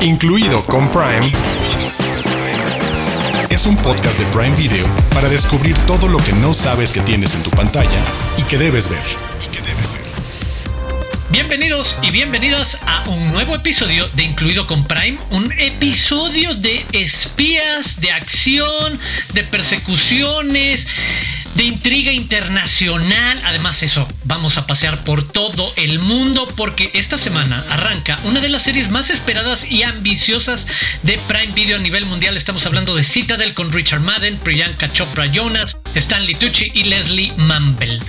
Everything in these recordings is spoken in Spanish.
incluido con Prime, es un podcast de Prime Video para descubrir todo lo que no sabes que tienes en tu pantalla y que debes ver. Bienvenidos y bienvenidas a un nuevo episodio de Incluido con Prime, un episodio de espías, de acción, de persecuciones, de intriga internacional. Además eso, vamos a pasear por todo el mundo porque esta semana arranca una de las series más esperadas y ambiciosas de Prime Video a nivel mundial. Estamos hablando de Citadel con Richard Madden, Priyanka Chopra Jonas, Stanley Tucci y Leslie Manville.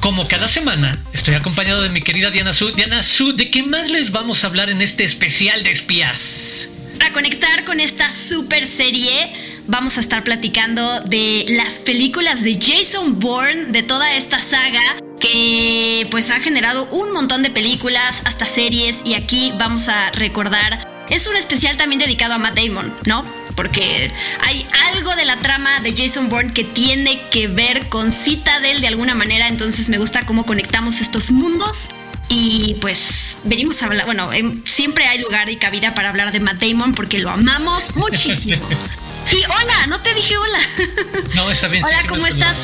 Como cada semana, estoy acompañado de mi querida Diana Su. Diana Su, ¿de qué más les vamos a hablar en este especial de espías? Para conectar con esta super serie, vamos a estar platicando de las películas de Jason Bourne, de toda esta saga que pues ha generado un montón de películas, hasta series, y aquí vamos a recordar. Es un especial también dedicado a Matt Damon, ¿no? porque hay algo de la trama de Jason Bourne que tiene que ver con Citadel de alguna manera, entonces me gusta cómo conectamos estos mundos. Y pues venimos a hablar, bueno, em, siempre hay lugar y cabida para hablar de Matt Damon porque lo amamos muchísimo. Y hola, no te dije hola. No, está bien. Hola, ¿cómo estás?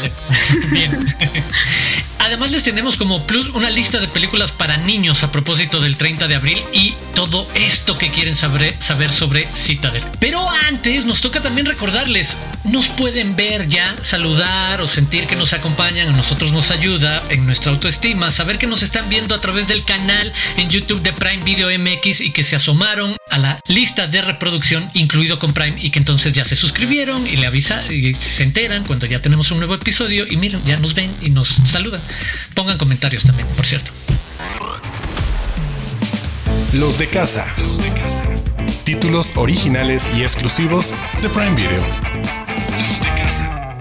Bien. Además les tenemos como plus una lista de películas para niños a propósito del 30 de abril y todo esto que quieren saber, saber sobre Citadel. Pero antes nos toca también recordarles, nos pueden ver ya, saludar o sentir que nos acompañan, a nosotros nos ayuda en nuestra autoestima, saber que nos están viendo a través del canal en YouTube de Prime Video MX y que se asomaron a la lista de reproducción incluido con Prime y que entonces ya se suscribieron y le avisa y se enteran cuando ya tenemos un nuevo episodio y miren, ya nos ven y nos saludan. Pongan comentarios también, por cierto. Los de casa. Los de casa. Títulos originales y exclusivos de Prime Video. Los de casa.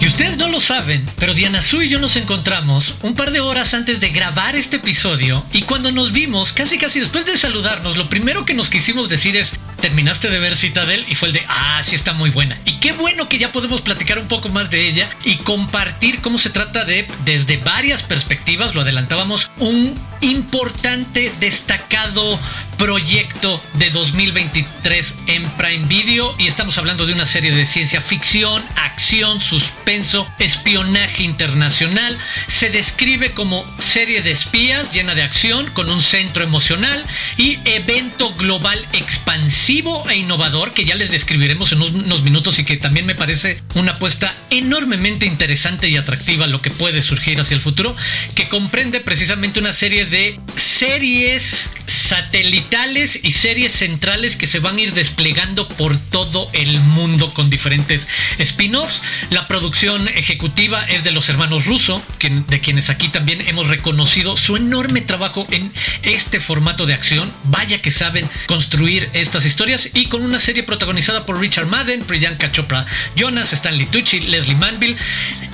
Y ustedes no lo saben, pero Diana Su y yo nos encontramos un par de horas antes de grabar este episodio y cuando nos vimos, casi casi después de saludarnos, lo primero que nos quisimos decir es, terminaste de ver Citadel y fue el de, ah, sí está muy buena. Y qué bueno que ya podemos platicar un poco más de ella y compartir cómo se trata de, desde varias perspectivas, lo adelantábamos, un importante, destacado proyecto de 2023 en Prime Video y estamos hablando de una serie de ciencia ficción, acción, suspenso, espionaje internacional. Se describe como serie de espías llena de acción con un centro emocional y evento global expansivo e innovador que ya les describiremos en unos minutos y que también me parece una apuesta enormemente interesante y atractiva lo que puede surgir hacia el futuro, que comprende precisamente una serie de series satelitales y series centrales que se van a ir desplegando por todo el mundo con diferentes spin-offs. La producción ejecutiva es de los hermanos Russo, de quienes aquí también hemos reconocido su enorme trabajo en este formato de acción. Vaya que saben construir estas historias y con una serie protagonizada por Richard Madden, Priyanka Chopra Jonas, Stanley Tucci, Leslie Manville.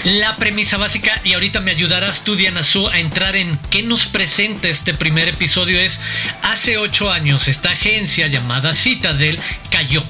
La premisa básica, y ahorita me ayudarás tú, Diana Su, a entrar en qué nos presenta este primer episodio es Hace ocho años esta agencia llamada Citadel cayó.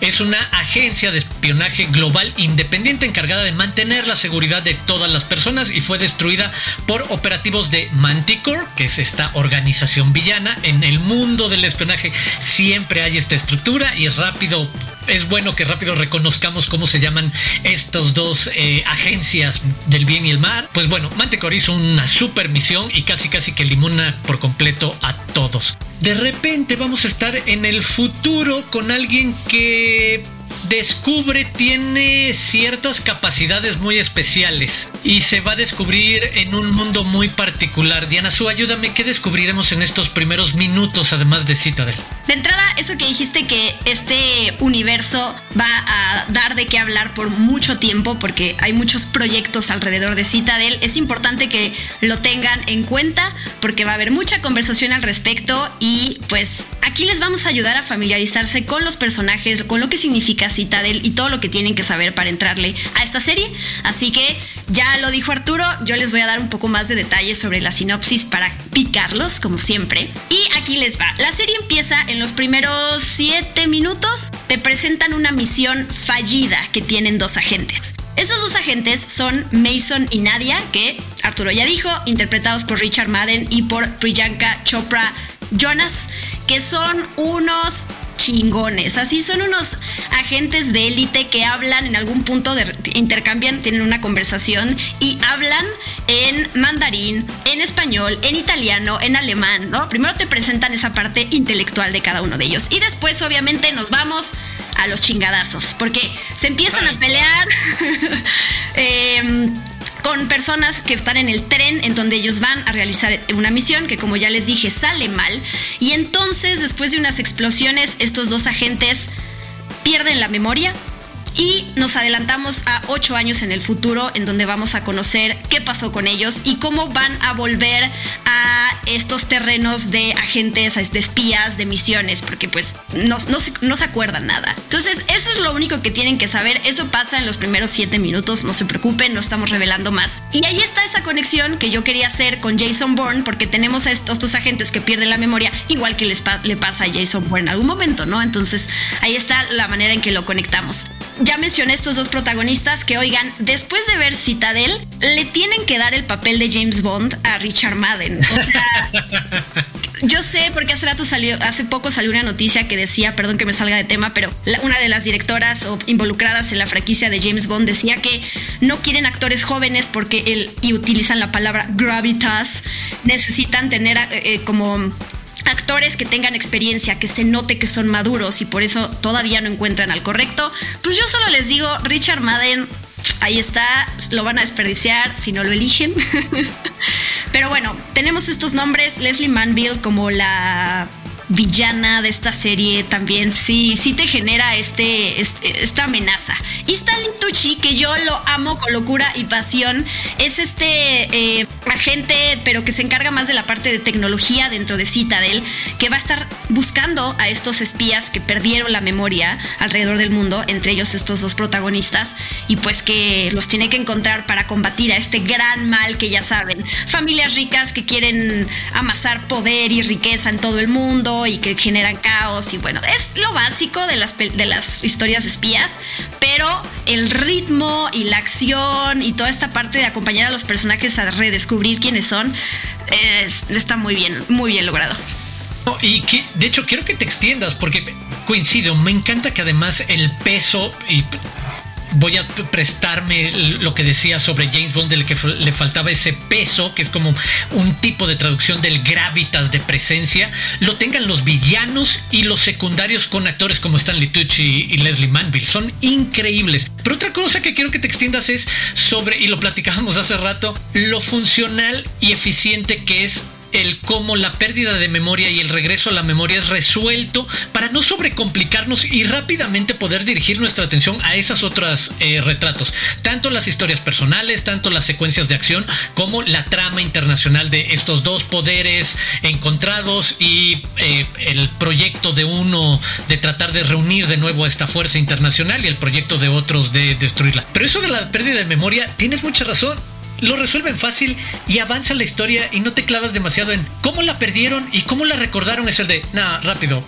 Es una agencia de espionaje global independiente encargada de mantener la seguridad de todas las personas y fue destruida por operativos de Manticore, que es esta organización villana. En el mundo del espionaje siempre hay esta estructura y es rápido es bueno que rápido reconozcamos cómo se llaman estos dos eh, agencias del bien y el mal. Pues bueno, Manticore hizo una super misión y casi casi que limona por completo a todos. De repente vamos a estar en el futuro con alguien que descubre tiene ciertas capacidades muy especiales y se va a descubrir en un mundo muy particular. Diana Su, ayúdame, ¿qué descubriremos en estos primeros minutos además de Citadel? De entrada, eso que dijiste que este universo va a dar de qué hablar por mucho tiempo porque hay muchos proyectos alrededor de Citadel, es importante que lo tengan en cuenta porque va a haber mucha conversación al respecto y pues aquí les vamos a ayudar a familiarizarse con los personajes, con lo que significa Citadel y todo lo que tienen que saber para entrarle a esta serie. Así que ya lo dijo Arturo, yo les voy a dar un poco más de detalles sobre la sinopsis para picarlos, como siempre. Y aquí les va. La serie empieza en los primeros 7 minutos. Te presentan una misión fallida que tienen dos agentes. Esos dos agentes son Mason y Nadia, que Arturo ya dijo, interpretados por Richard Madden y por Priyanka Chopra Jonas, que son unos chingones. Así son unos agentes de élite que hablan en algún punto, de, intercambian, tienen una conversación y hablan en mandarín, en español, en italiano, en alemán, ¿no? Primero te presentan esa parte intelectual de cada uno de ellos y después obviamente nos vamos a los chingadazos, porque se empiezan a pelear. eh, con personas que están en el tren en donde ellos van a realizar una misión que como ya les dije sale mal. Y entonces después de unas explosiones estos dos agentes pierden la memoria y nos adelantamos a ocho años en el futuro en donde vamos a conocer qué pasó con ellos y cómo van a volver a estos terrenos de agentes, de espías, de misiones, porque pues no, se, acuerdan nada. Entonces eso es lo único que tienen que saber, eso pasa en los primeros siete minutos, no se preocupen, no estamos revelando más. Y ahí está esa conexión que yo quería hacer con Jason Bourne, porque tenemos a estos, estos agentes que pierden la memoria, igual que les le pasa a Jason Bourne en algún momento, ¿no? Entonces ahí está la manera en que lo conectamos ya mencioné estos dos protagonistas que, oigan, después de ver Citadel, le tienen que dar el papel de James Bond a Richard Madden. yo sé, porque hace rato salió, hace poco salió una noticia que decía, perdón que me salga de tema, pero una de las directoras o involucradas en la franquicia de James Bond decía que no quieren actores jóvenes porque él, y utilizan la palabra gravitas, necesitan tener eh, como actores que tengan experiencia, que se note que son maduros y por eso todavía no encuentran al correcto, pues yo solo les digo, Richard Madden, ahí está, lo van a desperdiciar si no lo eligen. Pero bueno, tenemos estos nombres, Leslie Manville como la villana de esta serie también sí, sí te genera este, este, esta amenaza. Y Stalin Tucci, que yo lo amo con locura y pasión, es este eh, agente, pero que se encarga más de la parte de tecnología dentro de Citadel, que va a estar buscando a estos espías que perdieron la memoria alrededor del mundo, entre ellos estos dos protagonistas, y pues que los tiene que encontrar para combatir a este gran mal que ya saben, familias ricas que quieren amasar poder y riqueza en todo el mundo, y que generan caos y bueno, es lo básico de las, de las historias espías, pero el ritmo y la acción y toda esta parte de acompañar a los personajes a redescubrir quiénes son, está muy bien, muy bien logrado. y que, de hecho, quiero que te extiendas porque coincido, me encanta que además el peso y voy a prestarme lo que decía sobre James Bond, del que le faltaba ese peso, que es como un tipo de traducción del gravitas de presencia, lo tengan los villanos y los secundarios con actores como Stanley Tucci y Leslie Manville. Son increíbles. Pero otra cosa que quiero que te extiendas es sobre, y lo platicábamos hace rato, lo funcional y eficiente que es el cómo la pérdida de memoria y el regreso a la memoria es resuelto para no sobrecomplicarnos y rápidamente poder dirigir nuestra atención a esas otras eh, retratos. Tanto las historias personales, tanto las secuencias de acción, como la trama internacional de estos dos poderes encontrados y eh, el proyecto de uno de tratar de reunir de nuevo a esta fuerza internacional y el proyecto de otros de destruirla. Pero eso de la pérdida de memoria, tienes mucha razón lo resuelven fácil y avanza la historia y no te clavas demasiado en cómo la perdieron y cómo la recordaron. Es el de, nada, rápido,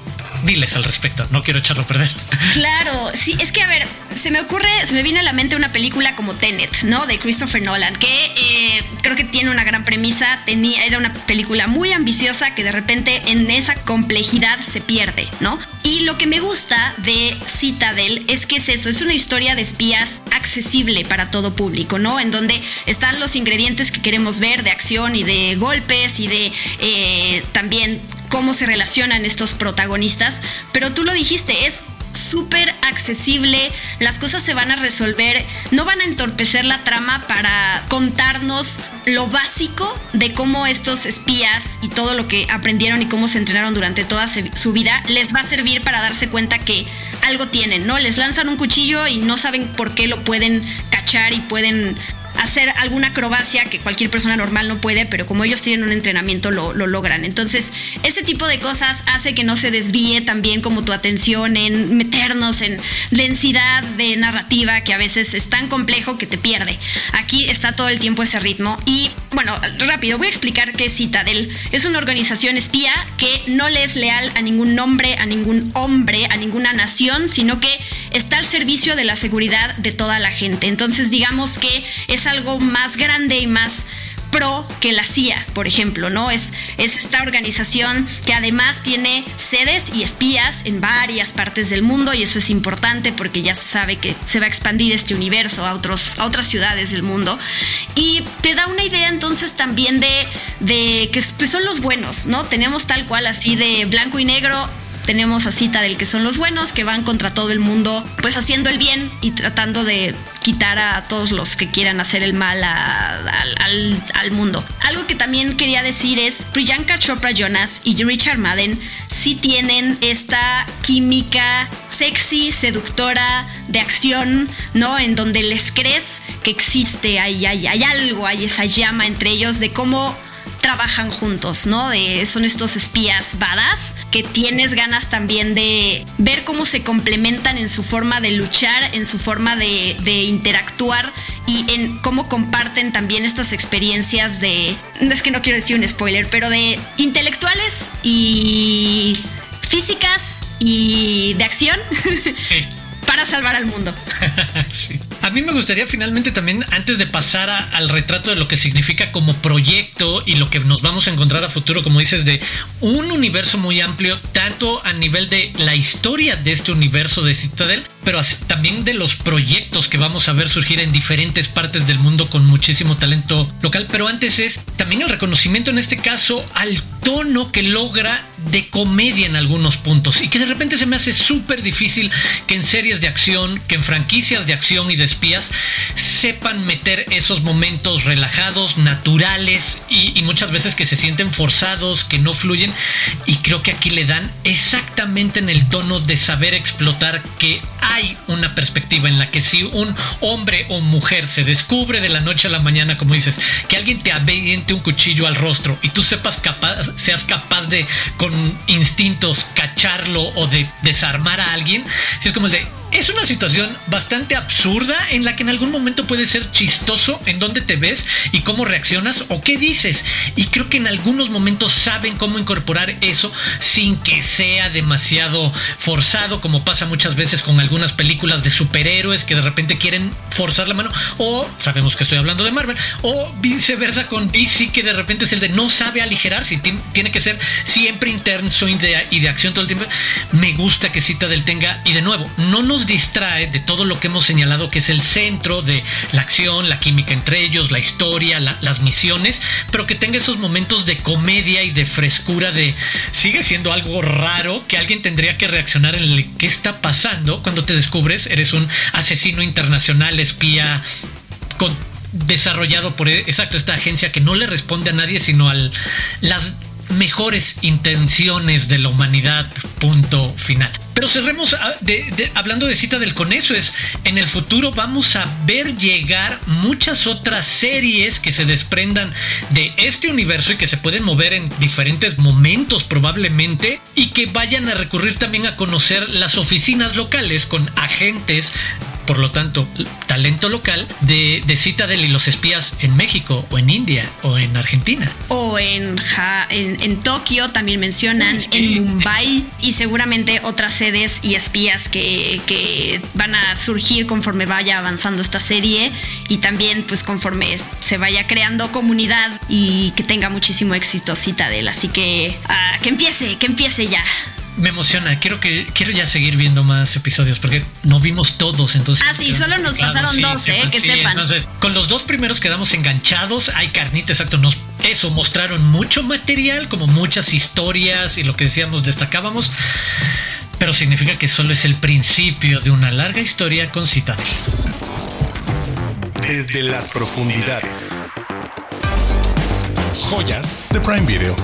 diles al respecto, no quiero echarlo a perder. Claro, sí, es que a ver, se me ocurre, se me viene a la mente una película como Tenet, ¿no? De Christopher Nolan, que eh, creo que tiene una gran premisa, tenía, era una película muy ambiciosa que de repente en esa complejidad se pierde, ¿no? Y lo que me gusta de Citadel es que es eso, es una historia de espías accesible para todo público, ¿no? En donde están los ingredientes que queremos ver de acción y de golpes y de eh, también cómo se relacionan estos protagonistas, pero tú lo dijiste, es súper accesible, las cosas se van a resolver, no van a entorpecer la trama para contarnos lo básico de cómo estos espías y todo lo que aprendieron y cómo se entrenaron durante toda su vida les va a servir para darse cuenta que algo tienen, ¿no? Les lanzan un cuchillo y no saben por qué lo pueden cachar y pueden hacer alguna acrobacia que cualquier persona normal no puede, pero como ellos tienen un entrenamiento lo, logran. Entonces, este tipo de cosas hace que no se desvíe también como tu atención en meternos en densidad de narrativa que a veces es tan complejo que te pierde. Aquí está todo el tiempo ese ritmo y bueno, rápido, voy a explicar qué es Citadel. Es una organización espía que no le es leal a ningún nombre, a ningún hombre, a ninguna nación, sino que está al servicio de la seguridad de toda la gente. Entonces, digamos que es algo más grande y más pro que la CIA, por ejemplo, ¿no? Es, es esta organización que además tiene sedes y espías en varias partes del mundo y eso es importante porque ya se sabe que se va a expandir este universo a, otros, a otras ciudades del mundo. Y te da una idea entonces también de, de que pues, son los buenos, ¿no? Tenemos tal cual así de blanco y negro tenemos a Cita del que son los buenos, que van contra todo el mundo, pues haciendo el bien y tratando de quitar a todos los que quieran hacer el mal al, mundo. Algo que también quería decir es, Priyanka Chopra Jonas y Richard Madden sí tienen esta química sexy, seductora, de acción, ¿no? En donde les crees que existe, hay, hay algo, hay esa llama entre ellos de cómo trabajan juntos, ¿no? De, son estos espías badas que tienes ganas también de ver cómo se complementan en su forma de luchar, en su forma de, de interactuar y en cómo comparten también estas experiencias de, es que no quiero decir un spoiler, pero de intelectuales y físicas y de acción. para salvar al mundo. A mí me gustaría finalmente también, antes de pasar al retrato de lo que significa como proyecto y lo que nos vamos a encontrar a futuro, como dices, de un universo muy amplio, tanto a nivel de la historia de este universo de Citadel, pero también de los proyectos que vamos a ver surgir en diferentes partes del mundo con muchísimo talento local. Pero antes es también el reconocimiento en este caso al tono que logra de comedia en algunos puntos y que de repente se me hace súper difícil que en series de acción, que en franquicias de acción y de espías sepan meter esos momentos relajados, naturales y, muchas veces que se sienten forzados, que no fluyen y creo que aquí le dan exactamente en el tono de saber explotar que hay una perspectiva en la que si un hombre o mujer se descubre de la noche a la mañana, como dices, que alguien te aviente un cuchillo al rostro y tú sepas capaz, seas capaz de con instintos cacharlo o de desarmar a alguien, si es como el de es una situación bastante absurda en la que en algún momento puede ser chistoso en dónde te ves y cómo reaccionas o qué dices. Y creo que en algunos momentos saben cómo incorporar eso sin que sea demasiado forzado, como pasa muchas veces con algunas películas de superhéroes que de repente quieren forzar la mano. O sabemos que estoy hablando de Marvel. O viceversa con DC que de repente es el de no sabe aligerar, si tiene que ser siempre intenso y de, y de acción todo el tiempo. Me gusta que Citadel tenga, y de nuevo, no nos distrae de todo lo que hemos señalado que es el centro de la acción, la química entre ellos, la historia, las misiones, pero que tenga esos momentos de comedia y de frescura de sigue siendo algo raro que alguien tendría que reaccionar en el qué está pasando cuando te descubres eres un asesino internacional, espía desarrollado por exacto esta agencia que no le responde a nadie sino a las mejores intenciones de la humanidad punto final pero cerremos ah, hablando de cita del con eso es en el futuro vamos a ver llegar muchas otras series que se desprendan de este universo y que se pueden mover en diferentes momentos probablemente y que vayan a recurrir también a conocer las oficinas locales con agentes por lo tanto, talento local de, de Citadel y los espías en México o en India o en Argentina. O en, en, Tokio también mencionan, en Mumbai y seguramente otras sedes y espías que, que van a surgir conforme vaya avanzando esta serie y también pues conforme se vaya creando comunidad y que tenga muchísimo éxito Citadel. Así que ah, que empiece, que empiece ya me emociona. Quiero que quiero ya seguir viendo más episodios porque no vimos todos. Entonces, ah, sí, solo nos pasaron dos, eh, que sepan. Entonces, con los dos primeros quedamos enganchados. Hay carnita, exacto. Nos eso mostraron mucho material, como muchas historias y lo que decíamos destacábamos. Pero significa que solo es el principio de una larga historia con Citadel. Desde las profundidades. Joyas de Prime Video.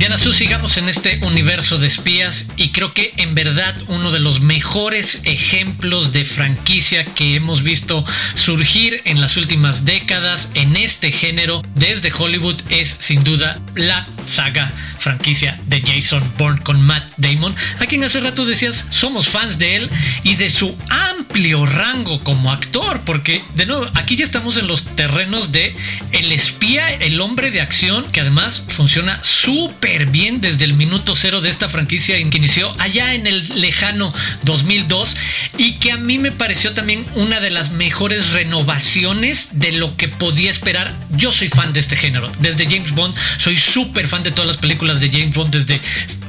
Diana Su, sigamos en este universo de espías y creo que en verdad uno de los mejores ejemplos de franquicia que hemos visto surgir en las últimas décadas en este género desde Hollywood es sin duda la saga franquicia de Jason Bourne con Matt Damon, a quien hace rato decías somos fans de él y de su amplia amplio rango como actor, porque de nuevo, aquí ya estamos en los terrenos de el espía, el hombre de acción, que además funciona súper bien desde el minuto cero de esta franquicia que inició allá en el lejano 2002 y que a mí me pareció también una de las mejores renovaciones de lo que podía esperar. Yo soy fan de este género, desde James Bond, soy súper fan de todas las películas de James Bond desde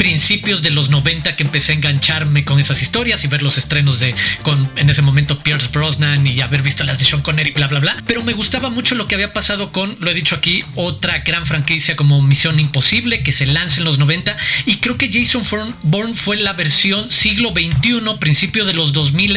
principios de los 90 que empecé a engancharme con esas historias y ver los estrenos de con en ese momento Pierce Brosnan y haber visto las de Sean Connery, bla, bla, bla. Pero me gustaba mucho lo que había pasado con, lo he dicho aquí, otra gran franquicia como Misión Imposible que se lanza en los 90 y creo que Jason Bourne fue la versión siglo XXI, principio de los 2000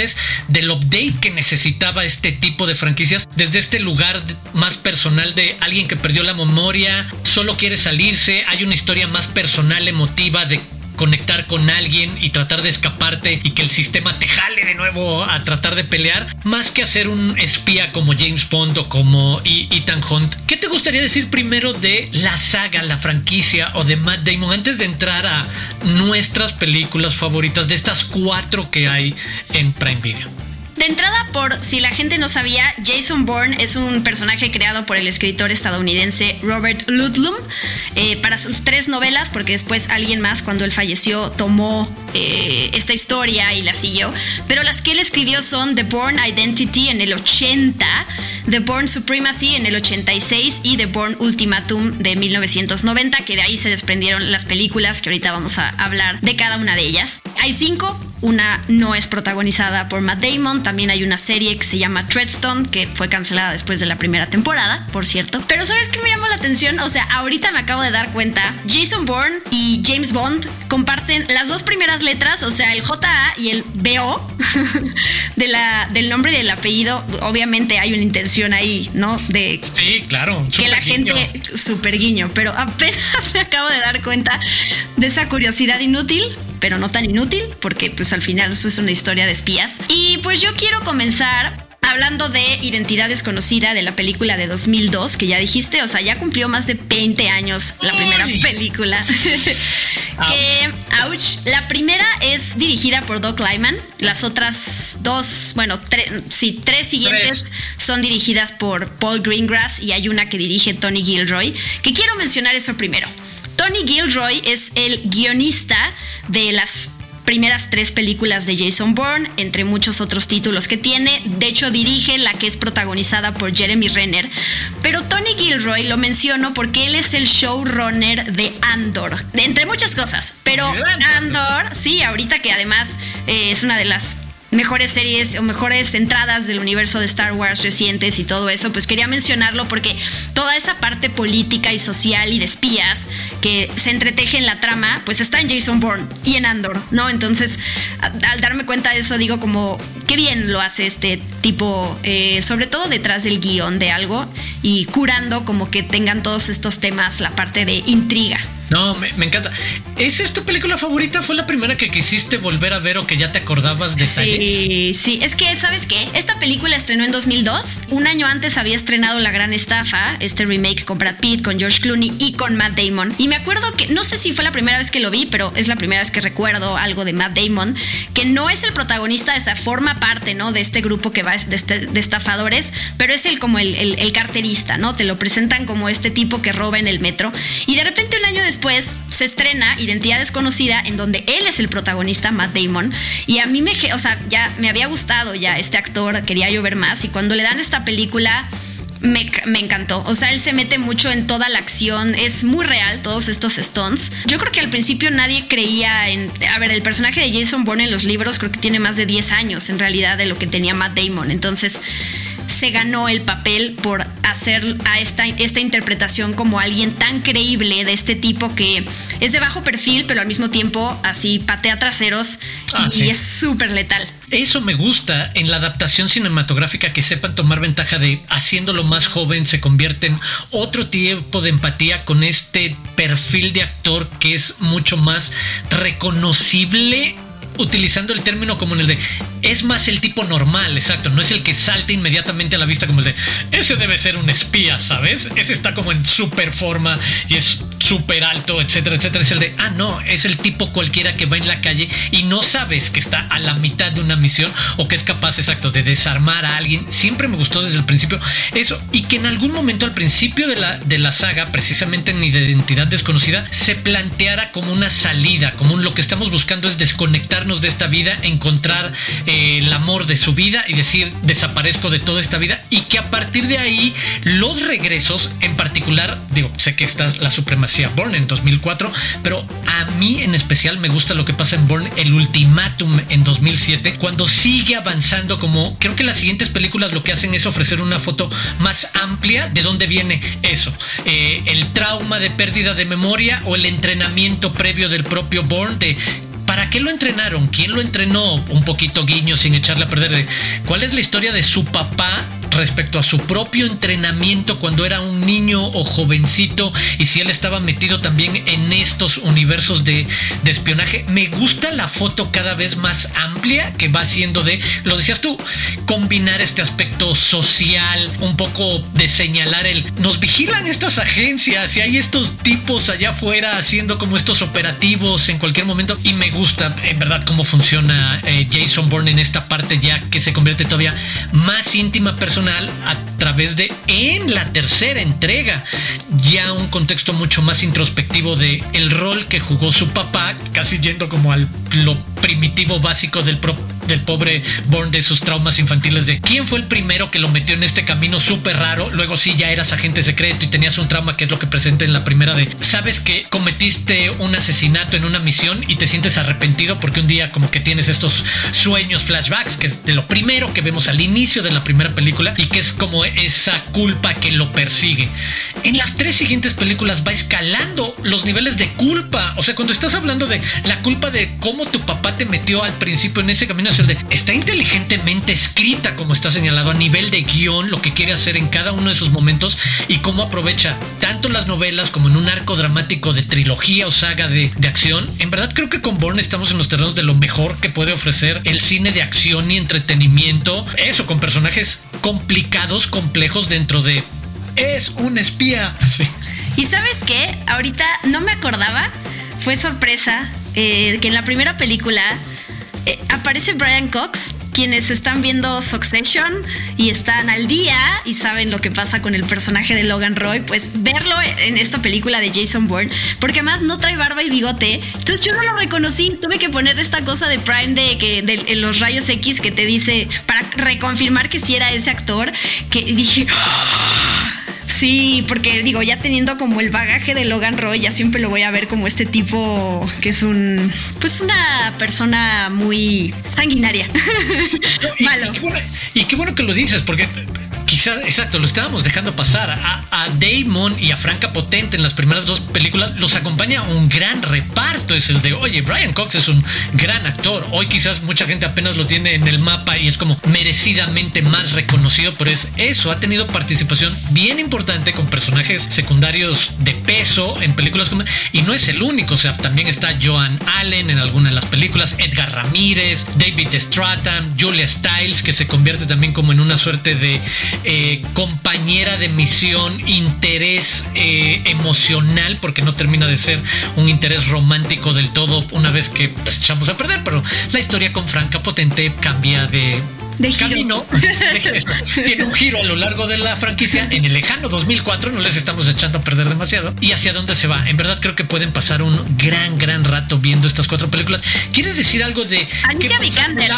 del update que necesitaba este tipo de franquicias desde este lugar más personal de alguien que perdió la memoria, solo quiere salirse, hay una historia más personal, emotiva conectar con alguien y tratar de escaparte y que el sistema te jale de nuevo a tratar de pelear, más que hacer un espía como James Bond o como Ethan Hunt. ¿Qué te gustaría decir primero de la saga, la franquicia o de Matt Damon antes de entrar a nuestras películas favoritas de estas cuatro que hay en Prime Video? De entrada, por si la gente no sabía, Jason Bourne es un personaje creado por el escritor estadounidense Robert Ludlum eh, para sus tres novelas, porque después alguien más, cuando él falleció, tomó eh, esta historia y la siguió. Pero las que él escribió son The Bourne Identity en el 80, The Bourne Supremacy en el 86 y The Bourne Ultimatum de 1990, que de ahí se desprendieron las películas que ahorita vamos a hablar de cada una de ellas. Hay cinco, una no es protagonizada por Matt Damon, también hay una serie que se llama Treadstone, que fue cancelada después de la primera temporada, por cierto. Pero ¿sabes qué me llamó la atención? O sea, ahorita me acabo de dar cuenta, Jason Bourne y James Bond comparten las dos primeras letras, o sea, el JA y el BO de la, del nombre y del apellido. Obviamente hay una intención ahí, ¿no? De sí, claro, que la gente super guiño, pero apenas me acabo de dar cuenta de esa curiosidad inútil pero no tan inútil, porque pues al final eso es una historia de espías. Y pues yo quiero comenzar hablando de Identidad Desconocida de la película de 2002, que ya dijiste, o sea, ya cumplió más de 20 años la primera película. que, ouch, la primera es dirigida por Doc Lyman, las otras dos, bueno, sí, tres siguientes son dirigidas por Paul Greengrass y hay una que dirige Tony Gilroy, que quiero mencionar eso primero. Tony Gilroy es el guionista de las primeras tres películas de Jason Bourne, entre muchos otros títulos que tiene. De hecho, dirige la que es protagonizada por Jeremy Renner. Pero Tony Gilroy lo menciono porque él es el showrunner de Andor, entre muchas cosas. Pero Andor, sí, ahorita que además eh, es una de las mejores series o mejores entradas del universo de Star Wars recientes y todo eso, pues quería mencionarlo porque toda esa parte política y social y de espías que se entreteje en la trama, pues está en Jason Bourne y en Andor, ¿no? Entonces, al darme cuenta de eso, digo como, qué bien lo hace este tipo, eh, sobre todo detrás del guion de algo y curando como que tengan todos estos temas, la parte de intriga. No, me, encanta. ¿Es tu película favorita? ¿Fue la primera que quisiste volver a ver o que ya te acordabas de Sí, sí. Es que, ¿sabes qué? Esta película estrenó en 2002. Un año antes había estrenado La Gran Estafa, este remake con Brad Pitt, con George Clooney y con Matt Damon. Y me acuerdo que, no sé si fue la primera vez que lo vi, pero es la primera vez que recuerdo algo de Matt Damon, que no es el protagonista, esa forma parte, ¿no? De este grupo que va de, este, de estafadores, pero es el como el, el, el carterista, ¿no? Te lo presentan como este tipo que roba en el metro. Y de repente un año después después se estrena Identidad Desconocida, en donde él es el protagonista, Matt Damon. Y a mí me, o sea, ya me había gustado ya este actor, quería yo ver más. Y cuando le dan esta película, me, me, encantó. O sea, él se mete mucho en toda la acción. Es muy real todos estos stunts. Yo creo que al principio nadie creía en. A ver, el personaje de Jason Bourne en los libros creo que tiene más de 10 años en realidad de lo que tenía Matt Damon. Entonces se ganó el papel por hacer a esta, esta interpretación como alguien tan creíble de este tipo que es de bajo perfil, pero al mismo tiempo así patea traseros ah, y, es súper letal. Eso me gusta en la adaptación cinematográfica que sepan tomar ventaja de haciéndolo más joven se convierte en otro tipo de empatía con este perfil de actor que es mucho más reconocible utilizando el término como en el de es más el tipo normal, exacto, no es el que salta inmediatamente a la vista como el de ese debe ser un espía, ¿sabes? Ese está como en super forma y es súper alto, etcétera, etcétera. Es el de, ah, no, es el tipo cualquiera que va en la calle y no sabes que está a la mitad de una misión o que es capaz, exacto, de desarmar a alguien. Siempre me gustó desde el principio eso y que en algún momento al principio de la, de la saga, precisamente en Identidad Desconocida, se planteara como una salida, como un, lo que estamos buscando es de esta vida, encontrar eh, el amor de su vida y decir, desaparezco de toda esta vida y que a partir de ahí los regresos, en particular, digo, sé que esta es la supremacía Born en 2004, pero a mí en especial me gusta lo que pasa en Born, el ultimátum en 2007, cuando sigue avanzando como creo que las siguientes películas lo que hacen es ofrecer una foto más amplia de dónde viene eso, eh, el trauma de pérdida de memoria o el entrenamiento previo del propio Born de ¿Para qué lo entrenaron? ¿Quién lo entrenó? Un poquito guiño sin echarle a perder. ¿Cuál es la historia de su papá respecto a su propio entrenamiento cuando era un niño o jovencito y si él estaba metido también en estos universos de, espionaje. Me gusta la foto cada vez más amplia que va siendo de, lo decías tú, combinar este aspecto social, un poco de señalar el, nos vigilan estas agencias y hay estos tipos allá afuera haciendo como estos operativos en cualquier momento y me gusta en verdad cómo funciona eh, Jason Bourne en esta parte ya que se convierte todavía más íntima personal a través de en la tercera entrega ya un contexto mucho más introspectivo de el rol que jugó su papá, casi yendo como al lo primitivo básico del propio del pobre Born de sus traumas infantiles de quién fue el primero que lo metió en este camino súper raro. Luego sí ya eras agente secreto y tenías un trauma que es lo que presenta en la primera de sabes que cometiste un asesinato en una misión y te sientes arrepentido porque un día como que tienes estos sueños flashbacks que es de lo primero que vemos al inicio de la primera película y que es como esa culpa que lo persigue. En las tres siguientes películas va escalando los niveles de culpa. O sea, cuando estás hablando de la culpa de cómo tu papá te metió al principio en ese camino está inteligentemente escrita, como está señalado, a nivel de guion, lo que quiere hacer en cada uno de sus momentos y cómo aprovecha tanto las novelas como en un arco dramático de trilogía o saga de, acción. En verdad creo que con Bourne estamos en los terrenos de lo mejor que puede ofrecer el cine de acción y entretenimiento. Eso, con personajes complicados, complejos dentro de... Es un espía. Y sabes qué, ahorita no me acordaba, fue sorpresa eh, que en la primera película eh, aparece Brian Cox, quienes están viendo Succession y están al día y saben lo que pasa con el personaje de Logan Roy, pues verlo en esta película de Jason Bourne, porque además no trae barba y bigote, entonces yo no lo reconocí, tuve que poner esta cosa de Prime de que de, los rayos X que te dice para reconfirmar que sí era ese actor, que dije, Sí, porque digo, ya teniendo como el bagaje de Logan Roy, ya siempre lo voy a ver como este tipo que es un, pues una persona muy sanguinaria. Malo. y qué bueno que lo dices, porque quizás, exacto, lo estábamos dejando pasar. A, Damon y a Franca Potente en las primeras dos películas los acompaña un gran reparto. Es el de, oye, Brian Cox es un gran actor. Hoy quizás mucha gente apenas lo tiene en el mapa y es como merecidamente más reconocido, pero es eso. Ha tenido participación bien importante con personajes secundarios de peso en películas como. Y no es el único, o sea, también está Joan Allen en alguna de las películas, Edgar Ramírez, David Stratham, Julia Stiles, que se convierte también como en una suerte de eh, compañera de misión, interés eh, emocional, porque no termina de ser un interés romántico del todo una vez que pues, echamos a perder, pero la historia con Franca Potente cambia de, de camino. tiene un giro a lo largo de la franquicia. En el lejano 2004 no les estamos echando a perder demasiado. ¿Y hacia dónde se va? En verdad creo que pueden pasar un gran, gran rato viendo estas cuatro películas. ¿Quieres decir algo de... Alicia Vikander.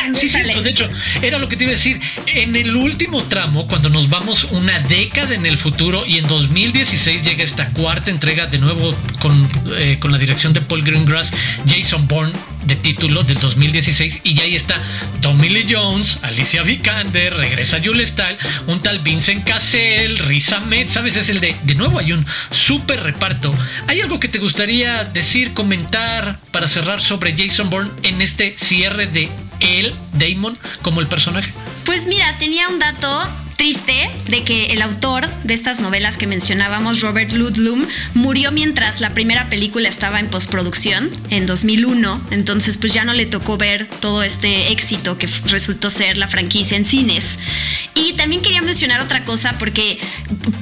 Ah, sí, sí, de hecho, era lo que te iba a decir. En el último tramo, cuando nos vamos una década en el futuro y en 2016 llega esta cuarta entrega de nuevo con, eh, con la dirección de Paul Greengrass, Jason Bourne de título del 2016 y ya ahí está Tommy Lee Jones, Alicia Vikander, regresa Jules Stahl, un tal Vincent Cassell, Riz Ahmed, ¿sabes? Es el de, de nuevo hay un súper reparto. ¿Hay algo que te gustaría decir, comentar para cerrar sobre Jason Bourne en este cierre de él, Damon, como el personaje? Pues mira, tenía un dato triste de que el autor de estas novelas que mencionábamos, Robert Ludlum, murió mientras la primera película estaba en postproducción en 2001. Entonces, pues ya no le tocó ver todo este éxito que resultó ser la franquicia en cines. Y también quería mencionar otra cosa porque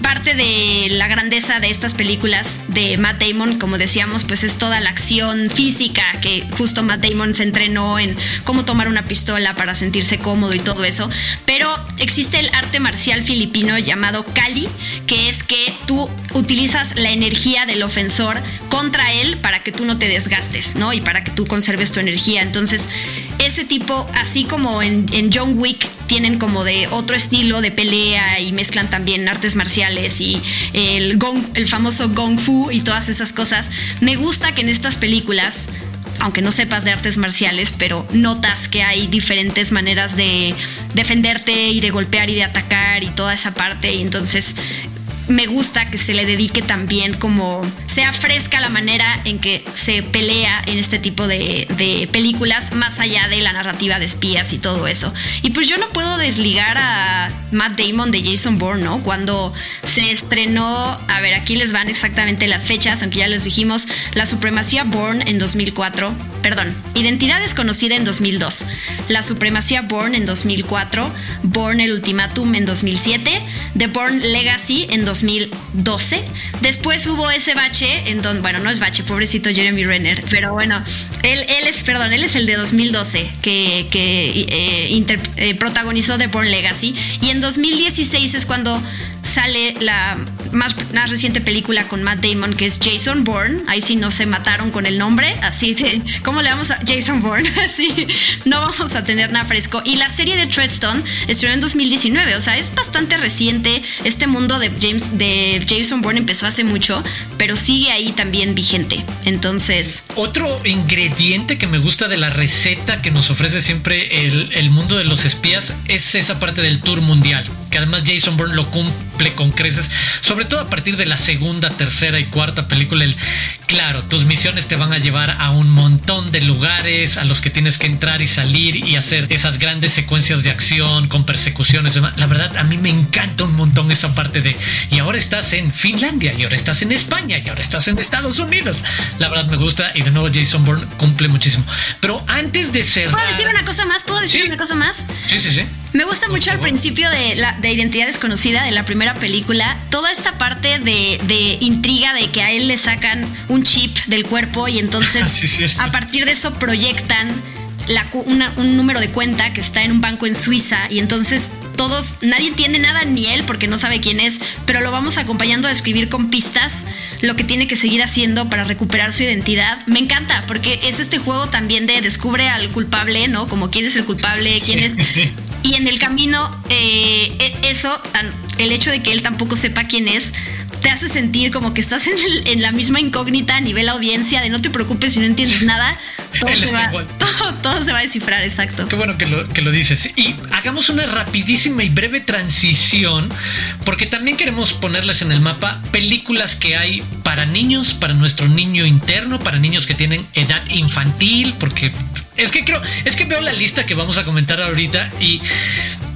parte de la grandeza de estas películas de Matt Damon, como decíamos, pues es toda la acción física que justo Matt Damon se entrenó en cómo tomar una pistola para sentirse cómodo y todo eso. Pero existe el arte marcial filipino llamado Kali, que es que tú utilizas la energía del ofensor contra él para que tú no te desgastes, ¿no? Y para que tú conserves tu energía. Entonces, ese tipo, así como en, en John Wick, tienen como de otro estilo de pelea y mezclan también artes marciales y el, gong, el famoso Gong Fu y todas esas cosas. Me gusta que en estas películas aunque no sepas de artes marciales, pero notas que hay diferentes maneras de defenderte y de golpear y de atacar y toda esa parte. Y entonces me gusta que se le dedique también como sea fresca la manera en que se pelea en este tipo de, películas, más allá de la narrativa de espías y todo eso. Y pues yo no puedo desligar a Matt Damon de Jason Bourne, ¿no? Cuando se estrenó, a ver, aquí les van exactamente las fechas, aunque ya les dijimos, La Supremacía Bourne en 2004, perdón, Identidad Desconocida en 2002, La Supremacía Bourne en 2004, Bourne el Ultimatum en 2007, The Bourne Legacy en 2012. Después hubo ese bache en donde, bueno, no es bache, pobrecito Jeremy Renner, pero bueno, él, es, perdón, él es el de 2012 que, que eh, eh, protagonizó The Born Legacy y en 2016 es cuando sale la más, reciente película con Matt Damon, que es Jason Bourne. Ahí sí no se mataron con el nombre, así de, ¿cómo le vamos a Jason Bourne? Así, no vamos a tener nada fresco. Y la serie de Treadstone estrenó en 2019, o sea, es bastante reciente. Este mundo de, James, de Jason Bourne empezó hace mucho, pero sigue ahí también vigente. Entonces... Otro ingrediente que me gusta de la receta que nos ofrece siempre el, el mundo de los espías es esa parte del tour mundial, que además Jason Bourne lo cumple con creces, sobre todo a partir de la segunda, tercera y cuarta película. El, claro, tus misiones te van a llevar a un montón de lugares a los que tienes que entrar y salir y hacer esas grandes secuencias de acción con persecuciones. La verdad, a mí me encanta un montón esa parte de, y ahora estás en Finlandia, y ahora estás en España, y ahora estás en Estados Unidos. La verdad me gusta y de nuevo Jason Bourne cumple muchísimo. Pero antes de ser... ¿Puedo decir una cosa más? ¿Puedo decir una cosa más? Sí, sí, sí. Me gusta mucho al principio de, la, de Identidad Desconocida, de la primera película, toda esta parte de, intriga de que a él le sacan un chip del cuerpo y entonces a partir de eso proyectan un número de cuenta que está en un banco en Suiza y entonces todos, nadie entiende nada ni él porque no sabe quién es, pero lo vamos acompañando a escribir con pistas lo que tiene que seguir haciendo para recuperar su identidad. Me encanta porque es este juego también de descubre al culpable, ¿no? Como quién es el culpable, quién es... Y en el camino, eh, e, eso, el hecho de que él tampoco sepa quién es, te hace sentir como que estás en, la misma incógnita a nivel audiencia de no te preocupes si no entiendes nada. Todo, se va, todo, se va, a descifrar, exacto. Qué bueno que lo, que lo dices. Y hagamos una rapidísima y breve transición, porque también queremos ponerles en el mapa películas que hay para niños, para nuestro niño interno, para niños que tienen edad infantil, porque es que creo, es que veo la lista que vamos a comentar ahorita y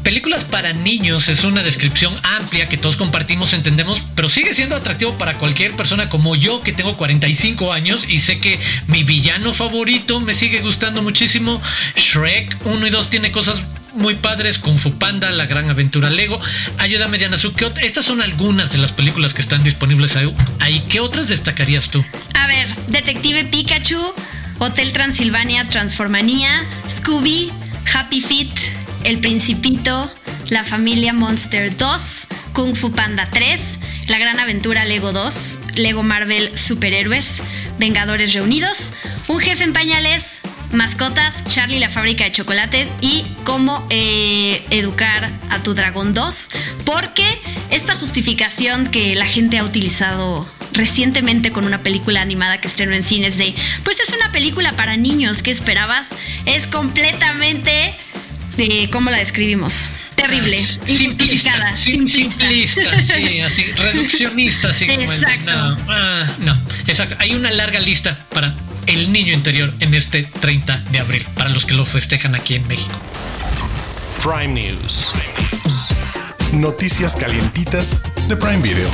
películas para niños es una descripción amplia que todos compartimos, entendemos, pero sigue siendo atractivo para cualquier persona como yo que tengo 45 años y sé que mi villano favorito me sigue gustando muchísimo. Shrek 1 y 2 tiene cosas muy padres, Kung Fu Panda, La Gran Aventura Lego, Ayúdame Diana Sukot. Estas son algunas de las películas que están disponibles ahí. ¿Qué otras destacarías tú? A ver, Detective Pikachu, Hotel Transilvania Transformanía, Scooby, Happy Feet, El Principito, La Familia Monster 2, Kung Fu Panda 3, La Gran Aventura Lego 2, Lego Marvel Superhéroes, Vengadores Reunidos, Un Jefe en Pañales, Mascotas, Charlie la fábrica de chocolate y cómo eh, educar a tu dragón 2, porque esta justificación que la gente ha utilizado recientemente con una película animada que estrenó en cines de, pues es una película para niños, ¿qué esperabas? Es completamente de, ¿cómo la describimos? Terrible, ah, simplista, simplista, sí, así, reduccionista, así como no, ah, no, exacto. Hay una larga lista para el niño interior en este 30 de abril, para los que lo festejan aquí en México. Prime News. Noticias calientitas de Prime Video.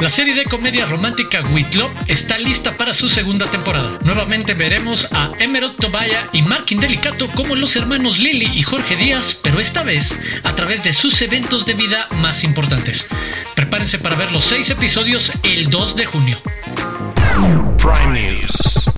La serie de comedia romántica Whitlow está lista para su segunda temporada. Nuevamente veremos a Emerald Tobaya y Mark Indelicato como los hermanos Lily y Jorge Díaz, pero esta vez a través de sus eventos de vida más importantes. Prepárense para ver los seis episodios el 2 de junio. Prime News.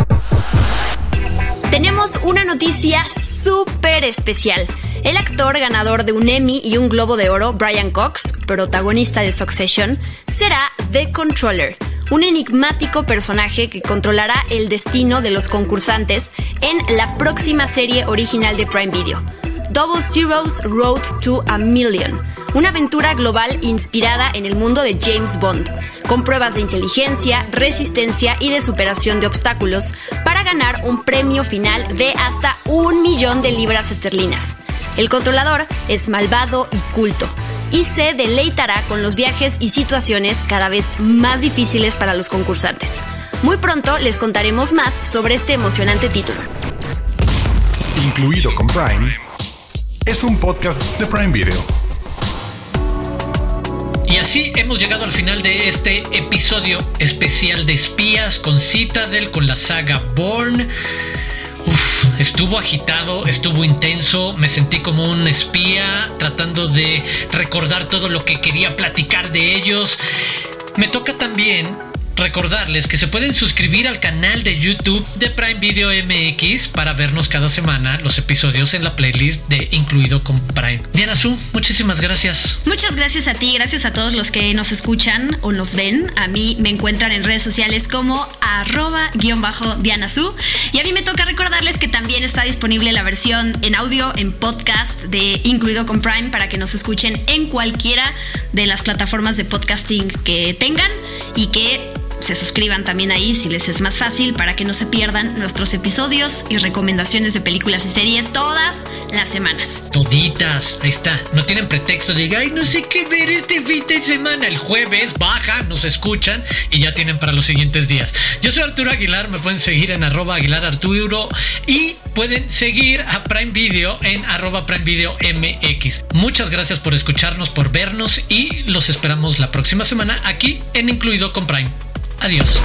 Tenemos una noticia súper especial. El actor ganador de un Emmy y un Globo de Oro, Brian Cox, protagonista de Succession, será The Controller, un enigmático personaje que controlará el destino de los concursantes en la próxima serie original de Prime Video, Double Zero's Road to a Million, una aventura global inspirada en el mundo de James Bond, con pruebas de inteligencia, resistencia y de superación de obstáculos, para ganar un premio final de hasta un millón de libras esterlinas. El controlador es malvado y culto, y se deleitará con los viajes y situaciones cada vez más difíciles para los concursantes. Muy pronto les contaremos más sobre este emocionante título. Incluido con Prime, es un podcast de Prime Video. Y así hemos llegado al final de este episodio especial de espías con Citadel, con la saga Born. Estuvo agitado, estuvo intenso, me sentí como un espía tratando de recordar todo lo que quería platicar de ellos. Me toca también recordarles que se pueden suscribir al canal de YouTube de Prime Video MX para vernos cada semana los episodios en la playlist de Incluido con Prime. Diana Su, muchísimas gracias. Muchas gracias a ti, gracias a todos los que nos escuchan o nos ven. A mí me encuentran en redes sociales como arroba guion bajo Diana Su. Y a mí me toca recordarles que también está disponible la versión en audio, en podcast de Incluido con Prime para que nos escuchen en cualquiera de las plataformas de podcasting que tengan y que se suscriban también ahí si les es más fácil para que no se pierdan nuestros episodios y recomendaciones de películas y series todas las semanas. Toditas, ahí está. No tienen pretexto de, ay, no sé qué ver este fin de semana. El jueves baja, nos escuchan y ya tienen para los siguientes días. Yo soy Arturo Aguilar, me pueden seguir en arroba Aguilar Arturo y pueden seguir a Prime Video en arroba Prime Video MX. Muchas gracias por escucharnos, por vernos y los esperamos la próxima semana aquí en Incluido con Prime. Adiós.